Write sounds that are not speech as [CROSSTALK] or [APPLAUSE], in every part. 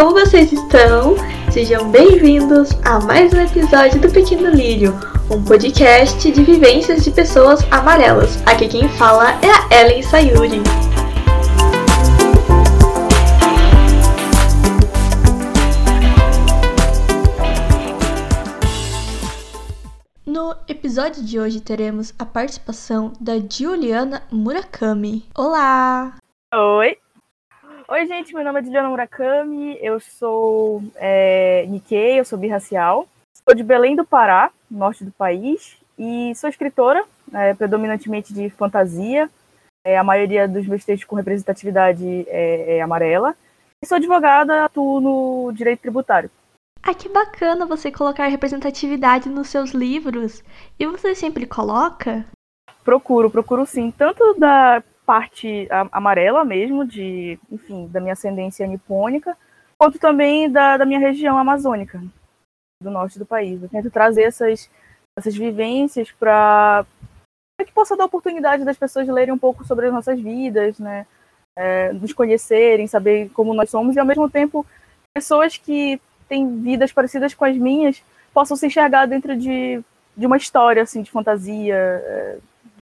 como vocês estão? Sejam bem-vindos a mais um episódio do Pequeno Lírio, um podcast de vivências de pessoas amarelas. Aqui quem fala é a Ellen Sayuri. No episódio de hoje teremos a participação da Juliana Murakami. Olá! Oi! Oi, gente, meu nome é Juliana Murakami, eu sou é, Nikkei, eu sou birracial, sou de Belém do Pará, norte do país, e sou escritora, é, predominantemente de fantasia, é, a maioria dos meus textos com representatividade é, é amarela, e sou advogada, atuo no direito tributário. Ah, que bacana você colocar representatividade nos seus livros. E você sempre coloca? Procuro, procuro sim. Tanto da parte amarela mesmo, de, enfim, da minha ascendência nipônica, quanto também da, da minha região amazônica, do norte do país. Eu tento trazer essas, essas vivências para que possa dar oportunidade das pessoas lerem um pouco sobre as nossas vidas, né? É, nos conhecerem, saber como nós somos, e ao mesmo tempo pessoas que têm vidas parecidas com as minhas possam se enxergar dentro de, de uma história assim de fantasia, é,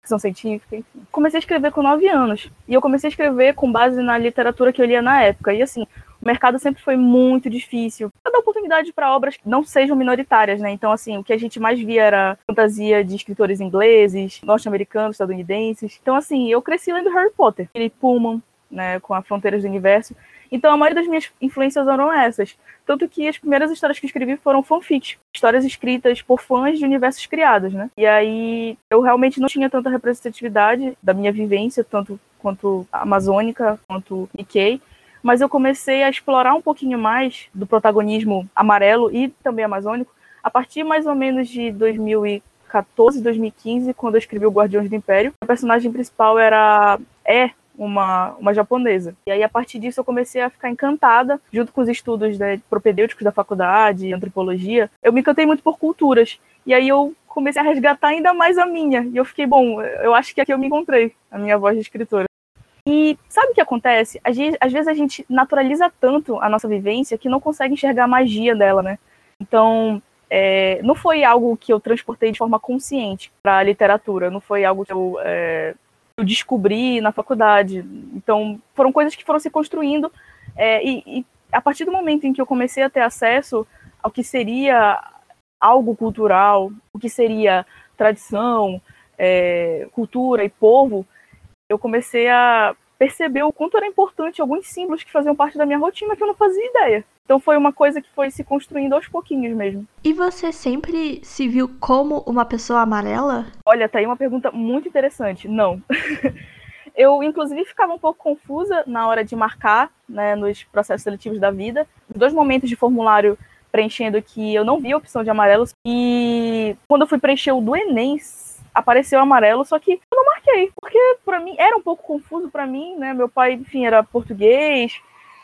ficção científica, enfim. Comecei a escrever com nove anos. E eu comecei a escrever com base na literatura que eu lia na época. E assim, o mercado sempre foi muito difícil. Dar oportunidade para obras que não sejam minoritárias, né? Então, assim, o que a gente mais via era fantasia de escritores ingleses, norte-americanos, estadunidenses. Então, assim, eu cresci lendo Harry Potter, Philip Pullman, né, com a Fronteiras do Universo. Então, a maioria das minhas influências eram essas. Tanto que as primeiras histórias que escrevi foram fanfics, histórias escritas por fãs de universos criados, né? E aí eu realmente não tinha tanta representatividade da minha vivência, tanto quanto amazônica, quanto Nikkei, mas eu comecei a explorar um pouquinho mais do protagonismo amarelo e também amazônico a partir mais ou menos de 2014, 2015, quando eu escrevi o Guardiões do Império. A personagem principal era é uma, uma japonesa. E aí, a partir disso, eu comecei a ficar encantada, junto com os estudos né, propedêuticos da faculdade, antropologia. Eu me encantei muito por culturas. E aí, eu comecei a resgatar ainda mais a minha. E eu fiquei, bom, eu acho que aqui eu me encontrei, a minha voz de escritora. E sabe o que acontece? Às vezes a gente naturaliza tanto a nossa vivência que não consegue enxergar a magia dela, né? Então, é, não foi algo que eu transportei de forma consciente para a literatura, não foi algo que eu é, eu descobri na faculdade. Então, foram coisas que foram se construindo. É, e, e, a partir do momento em que eu comecei a ter acesso ao que seria algo cultural, o que seria tradição, é, cultura e povo, eu comecei a perceber o quanto era importante alguns símbolos que faziam parte da minha rotina que eu não fazia ideia. Então foi uma coisa que foi se construindo aos pouquinhos mesmo. E você sempre se viu como uma pessoa amarela? Olha, tá aí uma pergunta muito interessante. Não. [LAUGHS] eu, inclusive, ficava um pouco confusa na hora de marcar, né, nos processos seletivos da vida. Dois momentos de formulário preenchendo que eu não vi a opção de amarelo. E quando eu fui preencher o do Enem, apareceu amarelo, só que eu não marquei, porque para mim era um pouco confuso para mim, né? Meu pai, enfim, era português,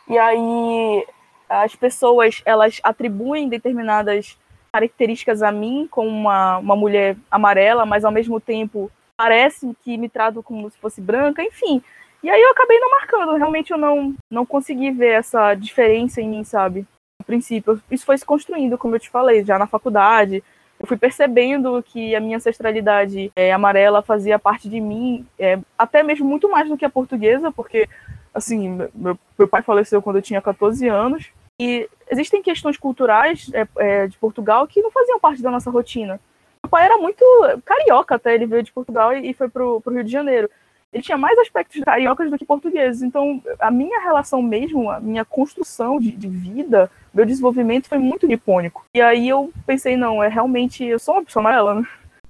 e aí as pessoas elas atribuem determinadas características a mim como uma, uma mulher amarela, mas ao mesmo tempo parece que me trato como se fosse branca, enfim. E aí eu acabei não marcando, realmente eu não, não consegui ver essa diferença em mim, sabe? No princípio, isso foi se construindo, como eu te falei, já na faculdade. Eu fui percebendo que a minha ancestralidade é, amarela fazia parte de mim, é, até mesmo muito mais do que a portuguesa, porque assim, meu, meu pai faleceu quando eu tinha 14 anos, e existem questões culturais é, de Portugal que não faziam parte da nossa rotina. Meu pai era muito carioca até, ele veio de Portugal e, e foi pro, pro Rio de Janeiro. Ele tinha mais aspectos cariocas do que portugueses. Então, a minha relação mesmo, a minha construção de, de vida, meu desenvolvimento foi muito nipônico. E aí eu pensei, não, é realmente, eu sou uma pessoa amarela, né?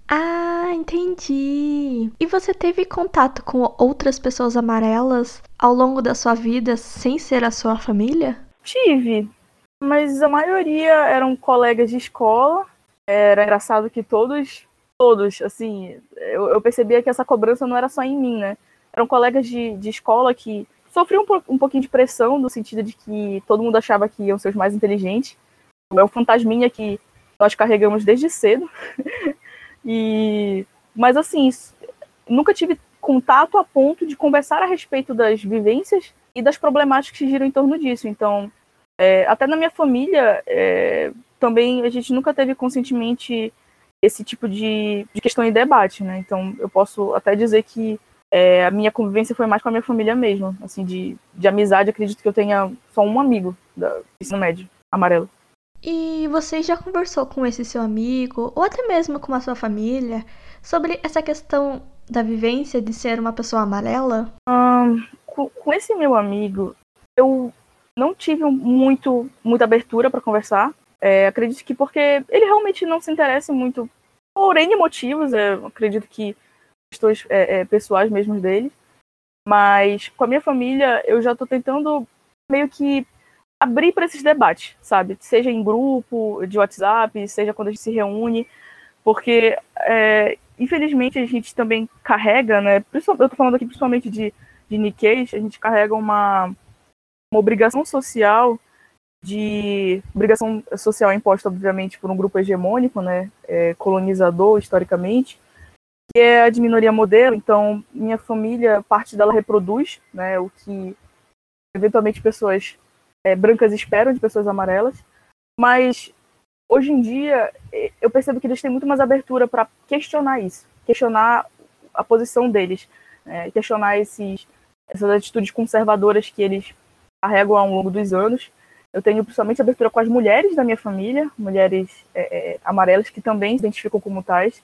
Ah, entendi. E você teve contato com outras pessoas amarelas ao longo da sua vida sem ser a sua família? Tive, mas a maioria eram colegas de escola. Era engraçado que todos, todos, assim, eu, eu percebia que essa cobrança não era só em mim, né? Eram colegas de, de escola que sofriam um, um pouquinho de pressão, no sentido de que todo mundo achava que iam ser os mais inteligentes. É o fantasminha que nós carregamos desde cedo. [LAUGHS] E, mas assim, nunca tive contato a ponto de conversar a respeito das vivências e das problemáticas que giram em torno disso. Então, É, até na minha família, é, também a gente nunca teve conscientemente esse tipo de, de questão em debate, né? Então eu posso até dizer que é, a minha convivência foi mais com a minha família mesmo, assim, de, de amizade, acredito que eu tenha só um amigo da ensino médio, amarelo. E você já conversou com esse seu amigo, ou até mesmo com a sua família, sobre essa questão da vivência de ser uma pessoa amarela? com, com, esse meu amigo, eu não tive muito, muita abertura para conversar. É, acredito que porque ele realmente não se interessa muito por N motivos, é, acredito que questões é, é, pessoais mesmo dele. Mas com a minha família, eu já estou tentando meio que abrir para esses debates, sabe? Seja em grupo de WhatsApp, seja quando a gente se reúne, porque é, infelizmente a gente também carrega, né? Eu estou falando aqui principalmente de, de Nikkei, a gente carrega uma, uma obrigação social de obrigação social imposta, obviamente, por um grupo hegemônico, né, é, colonizador historicamente, que é a de minoria modelo. Então, minha família, parte dela reproduz, né, o que eventualmente pessoas é, brancas esperam de pessoas amarelas, mas hoje em dia eu percebo que eles têm muito mais abertura para questionar isso, questionar a posição deles, né, questionar esses, essas atitudes conservadoras que eles carregam ao longo dos anos. Eu tenho principalmente abertura com as mulheres da minha família, mulheres é, é, amarelas que também se identificam como tais,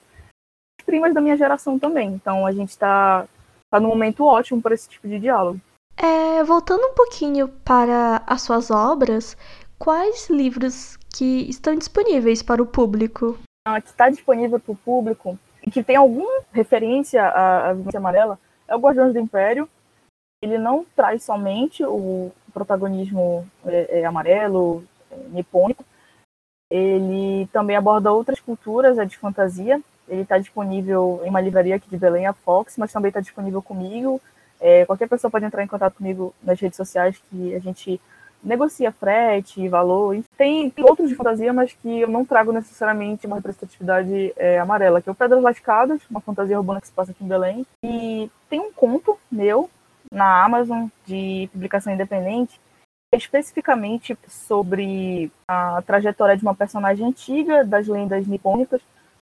primas da minha geração também. Então a gente está tá num momento ótimo para esse tipo de diálogo. É, voltando um pouquinho para as suas obras, quais livros que estão disponíveis para o público? Ah, que está disponível para o público e que tem alguma referência à, à Amarela é o Guardiões do Império. Ele não traz somente o protagonismo é, é amarelo, é, nipônico. Ele também aborda outras culturas, é de fantasia. Ele está disponível em uma livraria aqui de Belém, a Fox, mas também está disponível comigo. É, qualquer pessoa pode entrar em contato comigo nas redes sociais que a gente negocia frete, valor. Tem, tem outros de fantasia, mas que eu não trago necessariamente uma representatividade é, amarela, que é o Pedras Lascadas, uma fantasia urbana que se passa aqui em Belém. E tem um conto meu na Amazon de publicação independente, especificamente sobre a trajetória de uma personagem antiga das lendas nipônicas,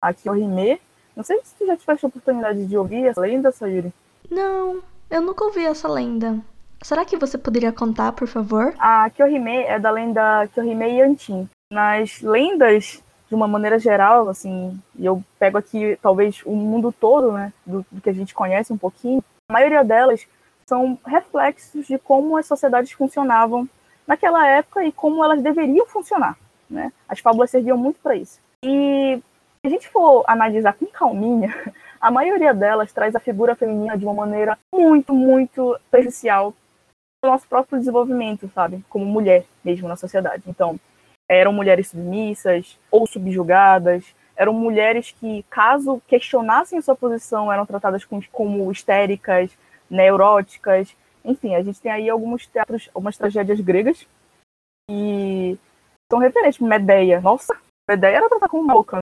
a Kyohime. Não sei se você já tivesse a oportunidade de ouvir essa lenda, Sayuri. Não, eu nunca ouvi essa lenda. Será que você poderia contar, por favor? A Kyohime é da lenda Kyohime Yantin. Nas lendas, de uma maneira geral, assim, e eu pego aqui talvez o mundo todo, né, do, do que a gente conhece um pouquinho, a maioria delas são reflexos de como as sociedades funcionavam naquela época e como elas deveriam funcionar. Né? As fábulas serviam muito para isso. E se a gente for analisar com calminha, [LAUGHS] a maioria delas traz a figura feminina de uma maneira muito, muito prejudicial para o nosso próprio desenvolvimento, sabe? Como mulher mesmo na sociedade. Então, eram mulheres submissas ou subjugadas, eram mulheres que, caso questionassem sua posição, eram tratadas como histéricas, neuróticas. Enfim, a gente tem aí alguns teatros, algumas tragédias gregas e são referentes. Medeia, nossa, Medeia era tratada como louca,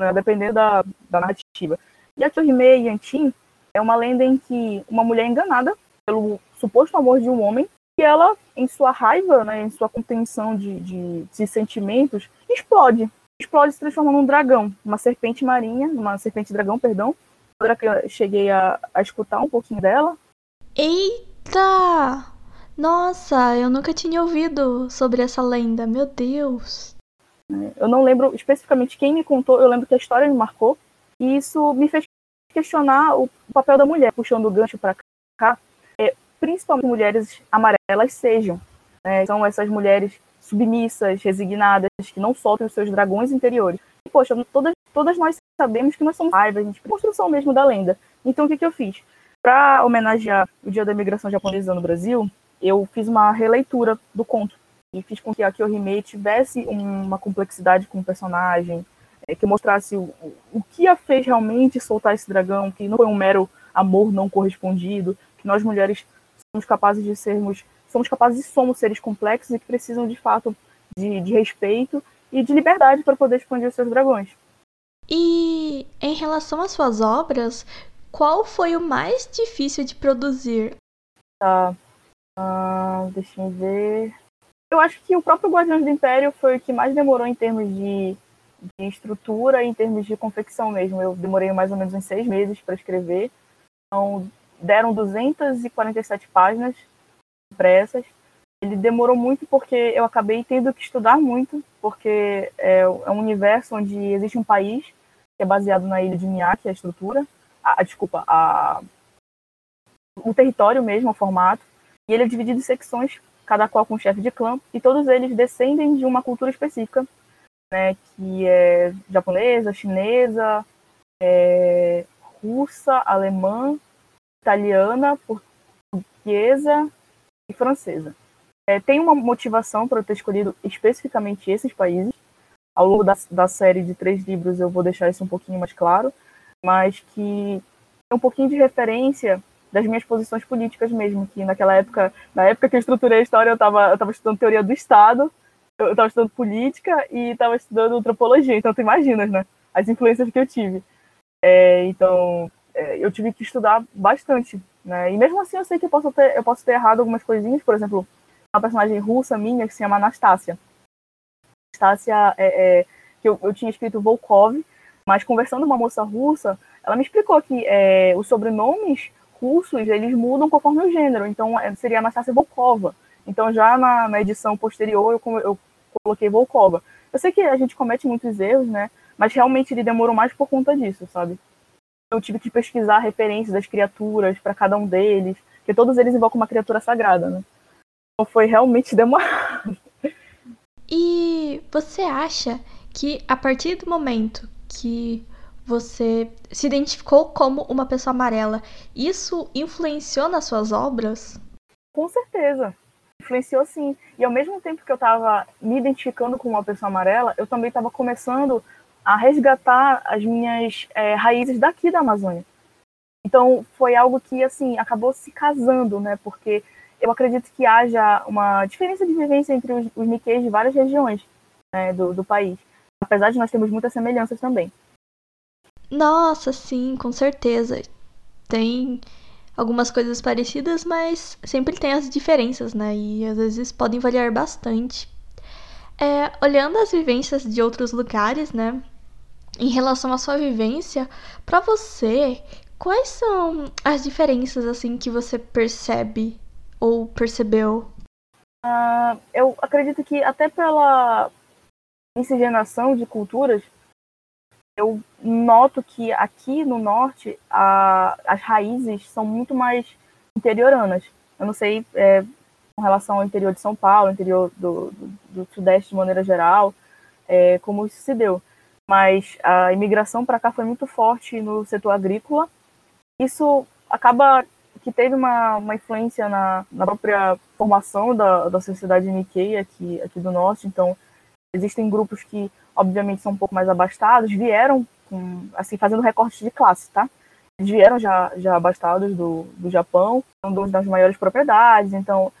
né, dependendo da, da narrativa. E a Torrimei Yantin é uma lenda em que uma mulher enganada pelo suposto amor de um homem e ela, em sua raiva, né, em sua contenção de, de, de sentimentos, explode. Explode se transformando num dragão, uma serpente marinha, uma serpente dragão, perdão. Agora que eu cheguei a, a escutar um pouquinho dela, Eita! Nossa, eu nunca tinha ouvido sobre essa lenda, meu Deus. Eu não lembro especificamente quem me contou, eu lembro que a história me marcou. E isso me fez questionar o papel da mulher, puxando o gancho para cá, é, principalmente mulheres amarelas sejam. Né? São essas mulheres submissas, resignadas, que não soltam os seus dragões interiores. E, poxa, todas, todas nós sabemos que nós somos raiva, a gente construção mesmo da lenda. Então, o que, que eu fiz? Para homenagear o Dia da Imigração Japonesa no Brasil, eu fiz uma releitura do conto e fiz com que a Kyohime tivesse uma complexidade com o personagem, é, que mostrasse o, o que a fez realmente soltar esse dragão, que não foi um mero amor não correspondido, que nós mulheres somos capazes de sermos, somos capazes e somos seres complexos e que precisam de fato de, de respeito e de liberdade para poder expandir os seus dragões. E em relação às suas obras, qual foi o mais difícil de produzir? Tá. Uh, deixa eu ver. Eu acho que o próprio Guardiões do Império foi o que mais demorou em termos de, de estrutura em termos de confecção mesmo. Eu demorei mais ou menos uns seis meses para escrever. Então, deram 247 páginas impressas. Ele demorou muito porque eu acabei tendo que estudar muito, porque é, é um universo onde existe um país que é baseado na ilha de Miyake, a estrutura, a, a desculpa, a, o território mesmo, o formato, e ele é dividido em secções, cada qual com um chefe de clã, e todos eles descendem de uma cultura específica, né, que é japonesa, chinesa, é, russa, alemã, italiana, portuguesa e francesa. É, tem uma motivação para eu ter escolhido especificamente esses países. Ao longo da, da série de três livros eu vou deixar isso um pouquinho mais claro, mas que é um pouquinho de referência das minhas posições políticas mesmo, que naquela época, na época que eu estruturei a história, eu estava eu tava estudando teoria do Estado, eu estava estudando política e estava estudando antropologia, então tu imaginas, né? As influências que eu tive. É, então, é, eu tive que estudar bastante, né? E mesmo assim eu sei que eu posso ter, eu posso ter errado algumas coisinhas, por exemplo, uma personagem russa minha que se chama Anastácia. Anastácia é, é, que eu, eu, tinha escrito Volkov, mas conversando com uma moça russa, ela me explicou que é, os sobrenomes russos eles mudam conforme o gênero, então é, seria Anastácia Volkova. Então já na, na edição posterior eu, eu coloquei Volkova. Eu sei que a gente comete muitos erros, né? Mas realmente ele demorou mais por conta disso, sabe? eu tive que pesquisar referências das criaturas para cada um deles, porque todos eles invocam uma criatura sagrada, né? Então foi realmente [LAUGHS] demorado. E você acha que a partir do momento que você se identificou como uma pessoa amarela, isso influenciou nas suas obras? Com certeza. Influenciou sim. E ao mesmo tempo que eu estava me identificando com uma pessoa amarela, eu também estava começando a resgatar as minhas é, raízes daqui da Amazônia. Então foi algo que assim acabou se casando, né? Porque eu acredito que haja uma diferença de vivência entre os, os de várias regiões né, do, do país, apesar de nós termos muitas semelhanças também. Nossa, sim, com certeza. Tem algumas coisas parecidas, mas sempre tem as diferenças, né? E às vezes podem variar bastante. É, olhando as vivências de outros lugares, né? em relação à sua vivência, para você, quais são as diferenças assim que você percebe ou percebeu? Uh, eu acredito que até pela miscigenação de culturas, eu noto que aqui no norte a, as raízes são muito mais interioranas. Eu não sei é, com relação ao interior de São Paulo, interior do, do, do Sudeste de maneira geral, é, como isso se deu mas a imigração para cá foi muito forte no setor agrícola. Isso acaba que teve uma, uma influência na, na própria formação da, da sociedade Nikkei aqui, aqui do norte. Então, existem grupos que, obviamente, são um pouco mais abastados, vieram, com, assim, fazendo recorte de classe, tá? Eles vieram já, já abastados do, do Japão, são donos das maiores propriedades, então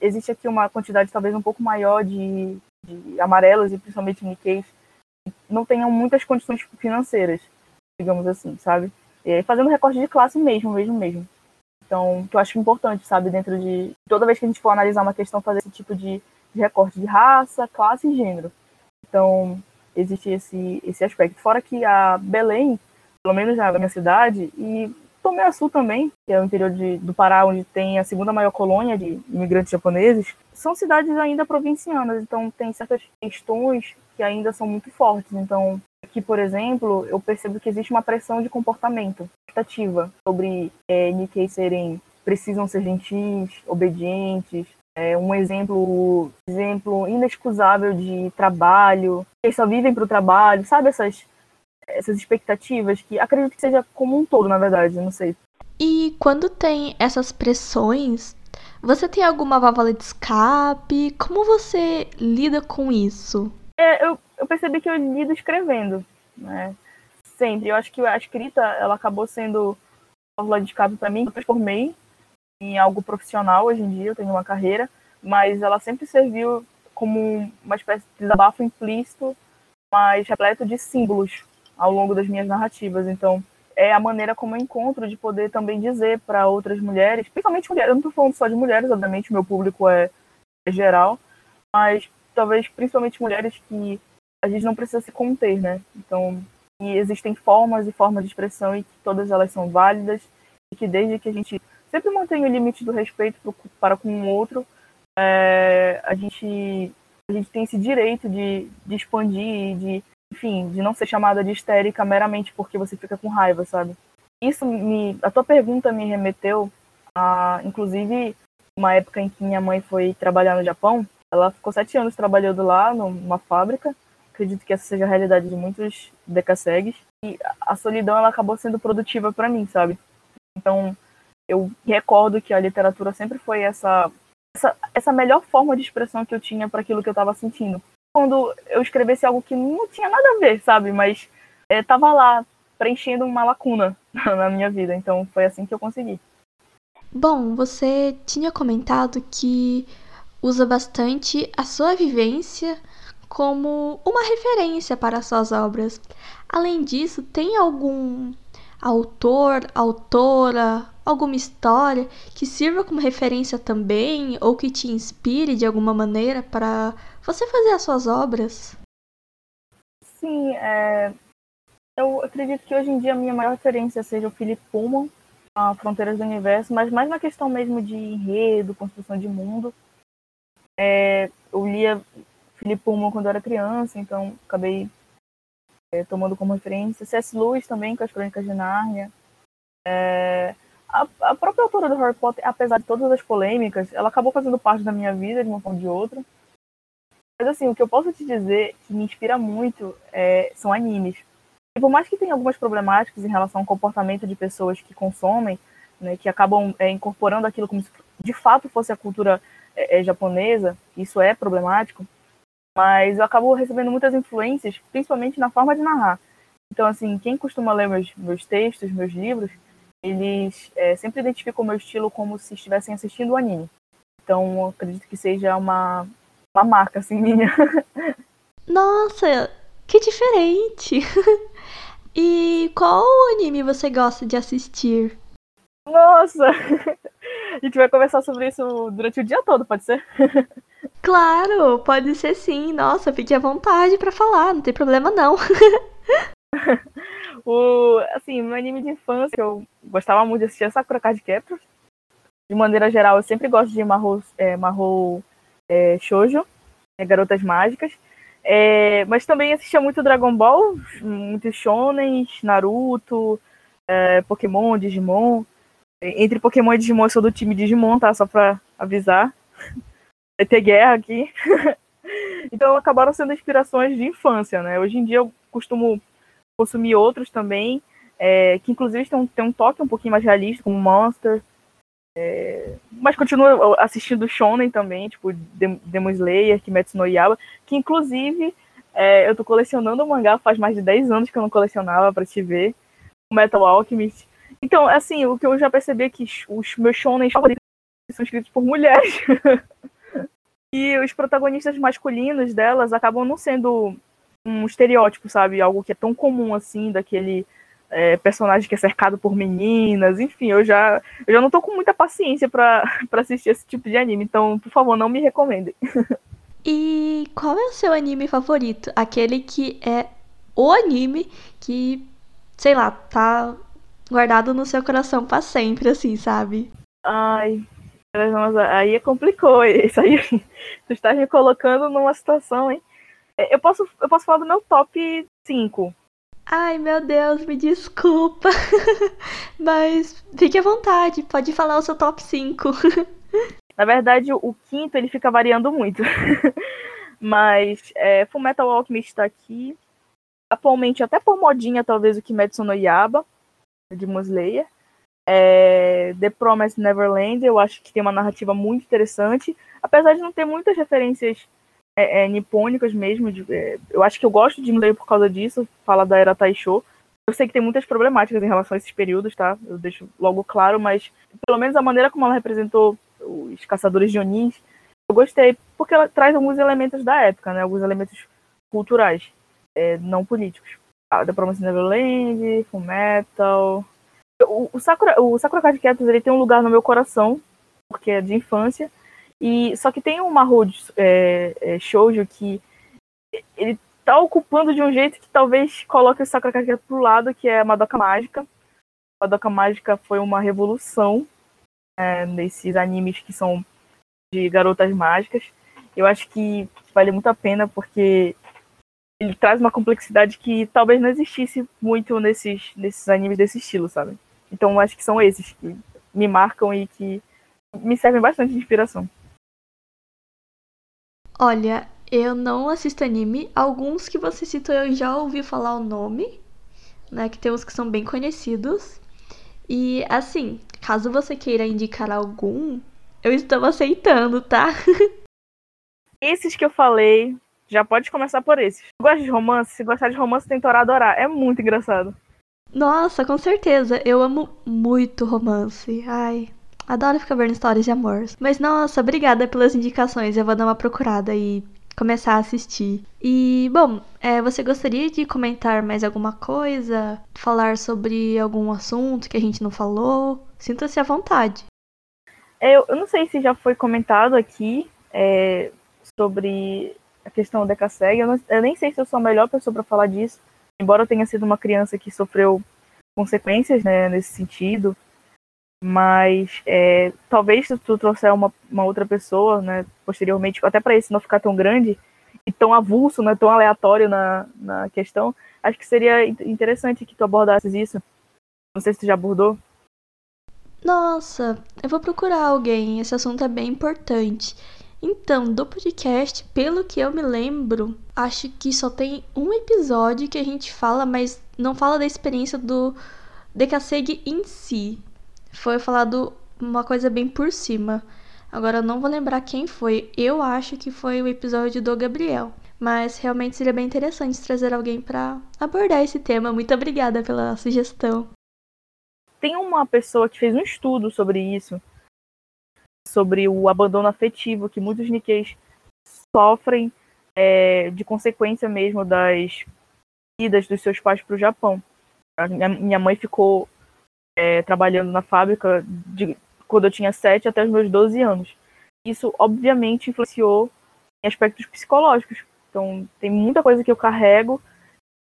existe aqui uma quantidade talvez um pouco maior de, de amarelos e principalmente Nikkeis não tenham muitas condições financeiras, digamos assim, sabe? E fazendo recorte de classe mesmo, mesmo, mesmo. Então, que eu acho importante, sabe, dentro de toda vez que a gente for analisar uma questão, fazer esse tipo de recorte de raça, classe e gênero. Então, existe esse, esse aspecto. Fora que a Belém, pelo menos na minha cidade, e Tomé Sul também, que é o interior de, do Pará, onde tem a segunda maior colônia de imigrantes japoneses, são cidades ainda provincianas, então tem certas questões que ainda são muito fortes. Então, aqui, por exemplo, eu percebo que existe uma pressão de comportamento, expectativa sobre é, Nikkei serem, precisam ser gentis, obedientes, é um exemplo, exemplo inexcusável de trabalho, eles só vivem para o trabalho, sabe essas essas expectativas que acredito que seja como um todo, na verdade, não sei. E quando tem essas pressões, você tem alguma válvula de escape? Como você lida com isso? É, eu, eu percebi que eu lido escrevendo, né? Sempre. Eu acho que a escrita, ela acabou sendo válvula de escape para mim. Eu transformei em algo profissional hoje em dia, eu tenho uma carreira, mas ela sempre serviu como uma espécie de desabafo implícito, mas repleto de símbolos ao longo das minhas narrativas. Então, é a maneira como eu encontro de poder também dizer para outras mulheres, principalmente mulheres, eu não estou falando só de mulheres, obviamente, meu público é, é geral, mas talvez principalmente mulheres que a gente não precisa se conter, né? Então, existem formas e formas de expressão e que todas elas são válidas e que desde que a gente sempre mantenha o limite do respeito para com o outro, é, a gente a gente tem esse direito de, de expandir, de enfim, de não ser chamada de histérica meramente porque você fica com raiva, sabe? Isso me, a tua pergunta me remeteu a, inclusive, uma época em que minha mãe foi trabalhar no Japão. Ela ficou sete anos trabalhando lá numa fábrica. Acredito que essa seja a realidade de muitos decassegues. E a solidão ela acabou sendo produtiva para mim, sabe? Então, eu recordo que a literatura sempre foi essa essa, essa melhor forma de expressão que eu tinha para aquilo que eu estava sentindo. Quando eu escrevesse algo que não tinha nada a ver, sabe? Mas estava é, lá preenchendo uma lacuna [LAUGHS] na minha vida. Então foi assim que eu consegui. Bom, você tinha comentado que usa bastante a sua vivência como uma referência para suas obras. Além disso, tem algum autor, autora, alguma história que sirva como referência também ou que te inspire de alguma maneira para você fazer as suas obras? Sim, é... eu acredito que hoje em dia a minha maior referência seja o Philip Pullman, a Fronteiras do Universo, mas mais na questão mesmo de enredo, construção de mundo. É... eu lia Philip Pullman quando eu era criança, então acabei é, tomando como referência. C.S. Lewis também, com as Crônicas de Nárnia. É, a, a, própria autora do Harry Potter, apesar de todas as polêmicas, ela acabou fazendo parte da minha vida de uma forma ou de outra. Mas assim, o que eu posso te dizer que me inspira muito é, são animes. E por mais que tenha algumas problemáticas em relação ao comportamento de pessoas que consomem, né, que acabam é, incorporando aquilo como se de fato fosse a cultura é, é japonesa, isso é problemático, mas eu acabo recebendo muitas influências, principalmente na forma de narrar. Então, assim, quem costuma ler meus, meus textos, meus livros, eles é, sempre identificam o meu estilo como se estivessem assistindo o anime. Então, acredito que seja uma, uma marca, assim, minha. [LAUGHS] Nossa, que diferente! [LAUGHS] e qual anime você gosta de assistir? Nossa! [LAUGHS] A gente vai conversar sobre isso durante o dia todo, pode ser? Claro, pode ser sim. Nossa, fique à vontade para falar, não tem problema não. o, assim, meu anime de infância, eu gostava muito de assistir é Sakura Card Captors. De maneira geral, eu sempre gosto de Mahou, é, é, Shoujo, é, Garotas Mágicas. É, mas também assistia muito Dragon Ball, muito Shonen, Naruto, é, Pokémon, Digimon. Entre Pokémon e Digimon, eu sou do time Digimon, tá? Só pra avisar [LAUGHS] vai ter guerra aqui. [LAUGHS] então acabaram sendo inspirações de infância, né? Hoje em dia eu costumo consumir outros também, é, que inclusive tem um, tem um toque um pouquinho mais realista, como Monster. É, mas continuo assistindo Shonen também, tipo Demon Slayer, Kimetsu no Yaba, que inclusive é, eu tô colecionando o mangá faz mais de 10 anos que eu não colecionava para te ver. Metal Alchemist. Então, assim, o que eu já percebi é que os meus shonen são escritos por mulheres. [LAUGHS] E os protagonistas masculinos delas acabam não sendo um estereótipo, sabe? Algo que é tão comum assim, daquele é, personagem que é cercado por meninas, enfim, eu já, eu já não tô com muita paciência para [LAUGHS] assistir esse tipo de anime, então, por favor, não me recomendem. [LAUGHS] E qual é o seu anime favorito? Aquele que é o anime que, sei lá, tá guardado no seu coração para sempre, assim, sabe? Ai, aí complicou. Isso aí, [LAUGHS] tu está me colocando numa situação, hein? É, eu posso, eu posso falar do meu top 5. Ai, meu Deus, me desculpa. [LAUGHS] Mas fique à vontade, pode falar o seu top 5. [LAUGHS] Na verdade, o quinto ele fica variando muito. [LAUGHS] Mas é, Full Metal Alchemist está aqui. Atualmente, até por modinha, talvez o Kimetsu no Yaba, de Muslayer é, The Promised Neverland, eu acho que tem uma narrativa muito interessante, apesar de não ter muitas referências é, é, nipônicas mesmo. De, é, eu acho que eu gosto de ler por causa disso, fala da era Taisho. Eu sei que tem muitas problemáticas em relação a esses períodos, tá? Eu deixo logo claro, mas pelo menos a maneira como ela representou os caçadores de Onins, eu gostei, porque ela traz alguns elementos da época, né? Alguns elementos culturais, é, não políticos. Ah, The Promised Neverland, Full Metal, o, o Sakura, o Sakura Card Captors ele tem um lugar no meu coração, porque é de infância. E só que tem uma road é, é, shoujo que ele tá ocupando de um jeito que talvez coloque o Sakura Card pro lado, que é a Madoka Mágica. A Madoka Mágica foi uma revolução é, nesses animes que são de garotas mágicas. Eu acho que vale muito a pena porque ele traz uma complexidade que talvez não existisse muito nesses, nesses animes desse estilo, sabe? Então acho que são esses que me marcam e que me servem bastante de inspiração. Olha, eu não assisto anime. Alguns que você citou eu já ouvi falar o nome, né? Que tem uns que são bem conhecidos. E assim, caso você queira indicar algum, eu estou aceitando, tá? [LAUGHS] Esses que eu falei, já pode começar por esses. Gosta de romance? Se gostar de romance, tem Torá adorar. É muito engraçado. Nossa, com certeza. Eu amo muito romance. Ai, adoro ficar vendo histórias de amor. Mas nossa, obrigada pelas indicações. Eu vou dar uma procurada e começar a assistir. E, bom, é, você gostaria de comentar mais alguma coisa? Falar sobre algum assunto que a gente não falou? Sinta-se à vontade. Eu, eu não sei se já foi comentado aqui é, sobre a questão do DECASEG. Eu, eu nem sei se eu sou a melhor pessoa para falar disso, embora eu tenha sido uma criança que sofreu consequências né, nesse sentido. Mas é, talvez se tu trouxer uma, uma outra pessoa, né, posteriormente, até para esse não ficar tão grande e tão avulso, né, tão aleatório na, na questão, acho que seria interessante que tu abordasses isso. Não sei se tu já abordou. Nossa, eu vou procurar alguém. Esse assunto é bem importante. Então, do podcast, pelo que eu me lembro, acho que só tem um episódio que a gente fala, mas não fala da experiência do Decaseg em si foi falado uma coisa bem por cima. Agora eu não vou lembrar quem foi. Eu acho que foi o episódio do Gabriel. Mas realmente seria bem interessante trazer alguém para abordar esse tema. Muito obrigada pela sugestão. Tem uma pessoa que fez um estudo sobre isso, sobre o abandono afetivo que muitos Nikkeis sofrem é, de consequência mesmo das idas dos seus pais para o Japão. A minha mãe ficou é, trabalhando na fábrica de, quando eu tinha 7 até os meus 12 anos. Isso, obviamente, influenciou em aspectos psicológicos. Então, tem muita coisa que eu carrego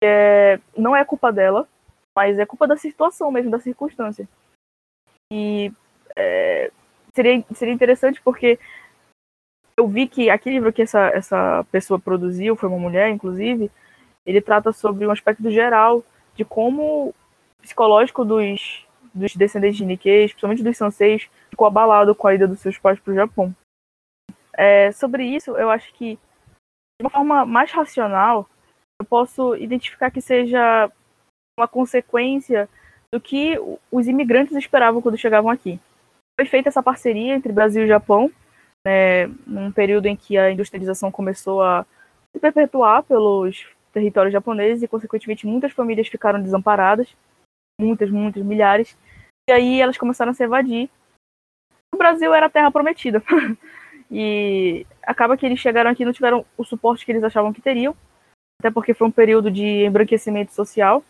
que é, não é culpa dela, mas é culpa da situação mesmo, da circunstância. E é, seria, seria interessante porque eu vi que aquele livro que essa, essa pessoa produziu, foi uma mulher, inclusive, ele trata sobre um aspecto geral de como o psicológico dos, dos descendentes de Nikkei, principalmente dos Sanseis, ficou abalado com a ida dos seus pais para o Japão. É, sobre isso, eu acho que, de uma forma mais racional, eu posso identificar que seja uma consequência do que os imigrantes esperavam quando chegavam aqui. Foi feita essa parceria entre Brasil e Japão, né, num período em que a industrialização começou a se perpetuar pelos territórios japoneses e, consequentemente, muitas famílias ficaram desamparadas muitas, muitas, milhares. E aí elas começaram a se evadir. O Brasil era a terra prometida. [LAUGHS] e acaba que eles chegaram aqui e não tiveram o suporte que eles achavam que teriam. Até porque foi um período de embranquecimento social.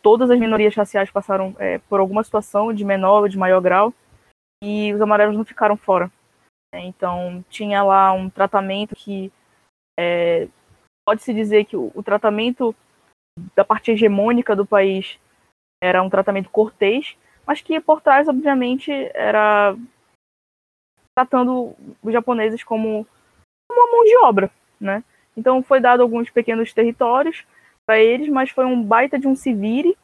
Todas as minorias raciais passaram é, por alguma situação de menor ou de maior grau. E os amarelos não ficaram fora. Então, tinha lá um tratamento que é, pode-se dizer que o, o, tratamento da parte hegemônica do país era um tratamento cortês, mas que por trás, obviamente, era tratando os japoneses como uma mão de obra, né? Então foi dado alguns pequenos territórios para eles, mas foi um baita de um se vire,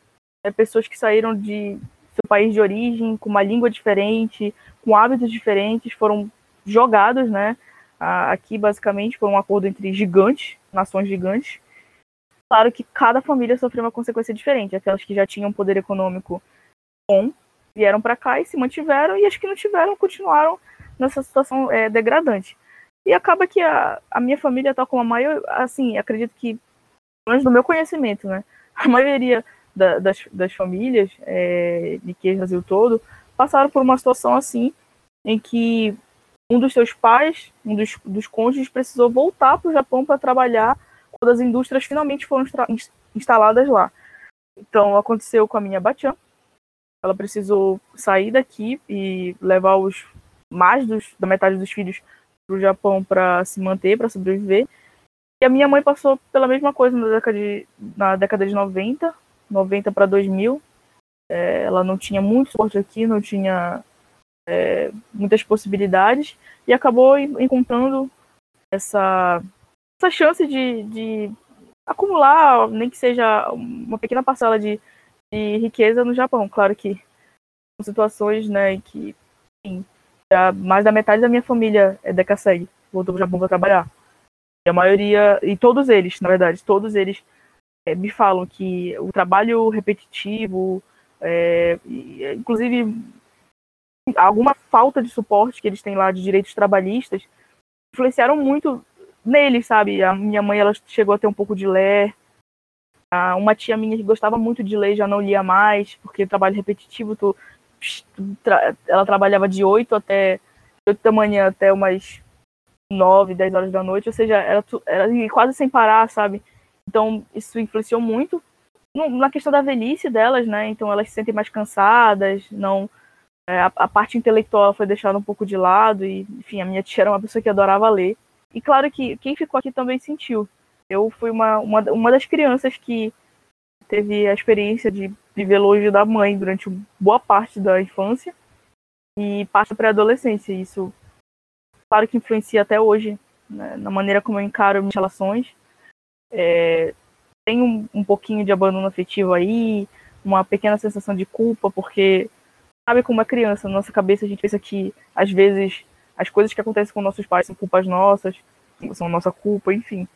é, pessoas que saíram de seu país de origem, com uma língua diferente, com hábitos diferentes, foram jogados, né? Aqui, basicamente, por um acordo entre gigantes, nações gigantes, Claro que cada família sofreu uma consequência diferente. Aquelas que já tinham poder econômico bom vieram para cá e se mantiveram, e as que não tiveram continuaram nessa situação é, degradante. E acaba que a, a minha família, tal como a maior, assim, acredito que, pelo do meu conhecimento, né, a maioria da, das, das famílias é, de que Brasil todo passaram por uma situação assim, em que um dos seus pais, um dos, dos cônjuges, precisou voltar para o Japão para trabalhar quando as indústrias finalmente foram instaladas lá. Então aconteceu com a minha Batian. Ela precisou sair daqui e levar os mais dos, da metade dos filhos para o Japão para se manter, para sobreviver. E a minha mãe passou pela mesma coisa na década de, na década de 90, 90 para 2000. É, ela não tinha muito suporte aqui, não tinha é, muitas possibilidades e acabou encontrando essa, essa chance de, de acumular, nem que seja uma pequena parcela de, de riqueza no Japão. Claro que situações né, que enfim, já mais da metade da minha família é Decaseg, voltou para o Japão para trabalhar. E a maioria, e todos eles, na verdade, todos eles é, me falam que o trabalho repetitivo, é, inclusive alguma falta de suporte que eles têm lá de direitos trabalhistas influenciaram muito neles, sabe? A minha mãe ela chegou a ter um pouco de ler. Uma tia minha que gostava muito de ler já não lia mais, porque trabalho repetitivo, tu, tra, ela trabalhava de 8 até 8 da manhã até umas 9, 10 horas da noite, ou seja, era, era quase sem parar, sabe? Então, isso influenciou muito na questão da velhice delas, né? Então, elas se sentem mais cansadas, não é, a, a, parte intelectual foi deixada um pouco de lado e, enfim, a minha tia era uma pessoa que adorava ler. E claro que quem ficou aqui também sentiu. Eu fui uma, uma, uma das crianças que teve a experiência de viver longe da mãe durante boa parte da infância e parte da pré-adolescência. Isso, claro que influencia até hoje né, na maneira como eu encaro minhas relações. É, tem um, um pouquinho de abandono afetivo aí, uma pequena sensação de culpa, porque sabe como uma criança, na nossa cabeça a gente pensa que às vezes as coisas que acontecem com nossos pais são culpas nossas, são nossa culpa, enfim.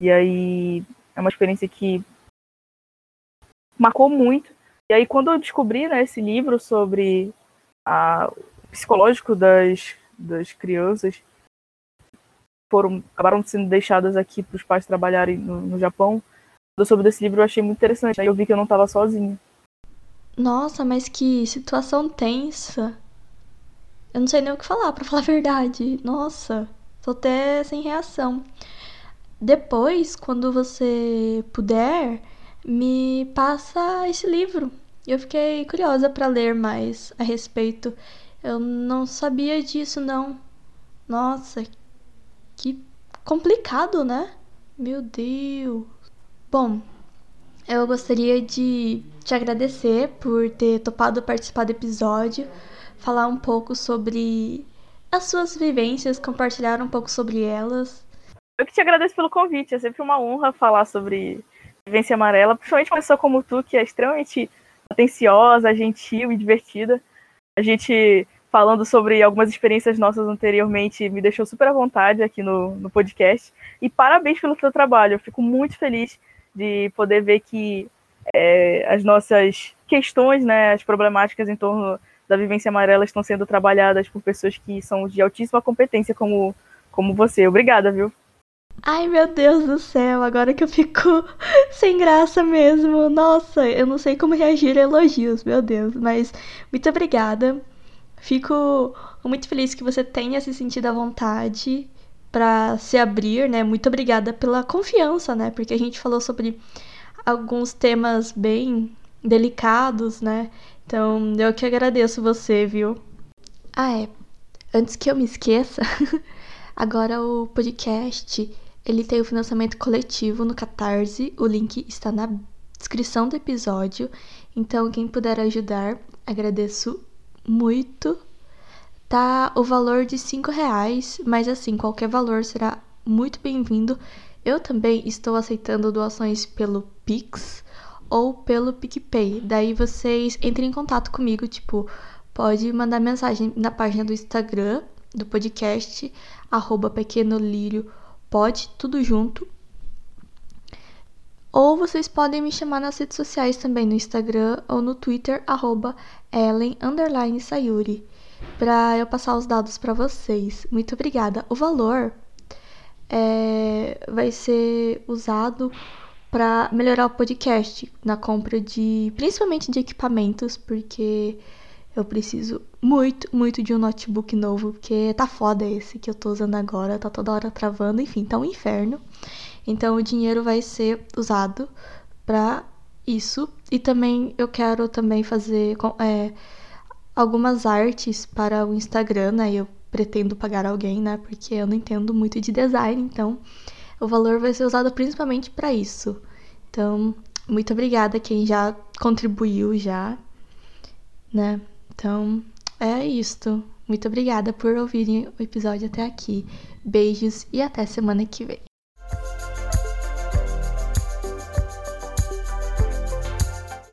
E aí é uma experiência que marcou muito. E aí quando eu descobri né, esse livro sobre a, o psicológico das, das crianças foram acabaram sendo deixadas aqui para os pais trabalharem no, no Japão. Eu soube desse livro eu achei muito interessante. Aí eu vi que eu não estava sozinha. Nossa, mas que situação tensa. Eu não sei nem o que falar, para [LAUGHS] falar a verdade. Nossa, tô até sem reação. Depois, quando você puder, me passa esse livro. Eu fiquei curiosa para ler mais a respeito. Eu não sabia disso, não. Nossa, que complicado, né? Meu Deus. Bom, eu gostaria de te agradecer por ter topado participar do episódio, falar um pouco sobre as suas vivências, compartilhar um pouco sobre elas. Eu que te agradeço pelo convite, é sempre uma honra falar sobre vivência amarela, principalmente uma pessoa como tu, que é extremamente atenciosa, gentil e divertida. A gente falando sobre algumas experiências nossas anteriormente me deixou super à vontade aqui no, no podcast. E parabéns pelo seu trabalho, eu fico muito feliz de poder ver que é, as nossas questões, né, as problemáticas em torno da vivência amarela estão sendo trabalhadas por pessoas que são de altíssima competência como, como você. Obrigada, viu? Ai, meu Deus do céu, agora que eu fico [LAUGHS] sem graça mesmo. Nossa, eu não sei como reagir a elogios, meu Deus. Mas muito obrigada. Fico muito feliz que você tenha se sentido à vontade para se abrir, né? Muito obrigada pela confiança, né? Porque a gente falou sobre alguns temas bem delicados, né? Então, eu que agradeço você, viu? Ah, é. Antes que eu me esqueça, [LAUGHS] agora o podcast, ele tem o financiamento coletivo no Catarse. O link está na descrição do episódio. Então, quem puder ajudar, agradeço muito tá o valor de cinco reais, mas assim, qualquer valor será muito bem-vindo. Eu também estou aceitando doações pelo Pix ou pelo PicPay. Daí vocês entrem em contato comigo, tipo, pode mandar mensagem na página do Instagram do podcast, arroba pequeno lírio, pode, tudo junto. Ou vocês podem me chamar nas redes sociais também, no Instagram ou no Twitter, arroba para eu passar os dados para vocês. Muito obrigada. O valor é, vai ser usado para melhorar o podcast na compra de, principalmente de equipamentos, porque eu preciso muito, muito de um notebook novo, porque tá foda esse que eu tô usando agora, tá toda hora travando, enfim, tá um inferno. Então o dinheiro vai ser usado para isso. E também eu quero também fazer é, algumas artes para o Instagram, né? Eu pretendo pagar alguém, né? Porque eu não entendo muito de design, então o valor vai ser usado principalmente para isso. Então, muito obrigada quem já contribuiu já, né? Então, é isto. Muito obrigada por ouvirem o episódio até aqui. Beijos e até semana que vem.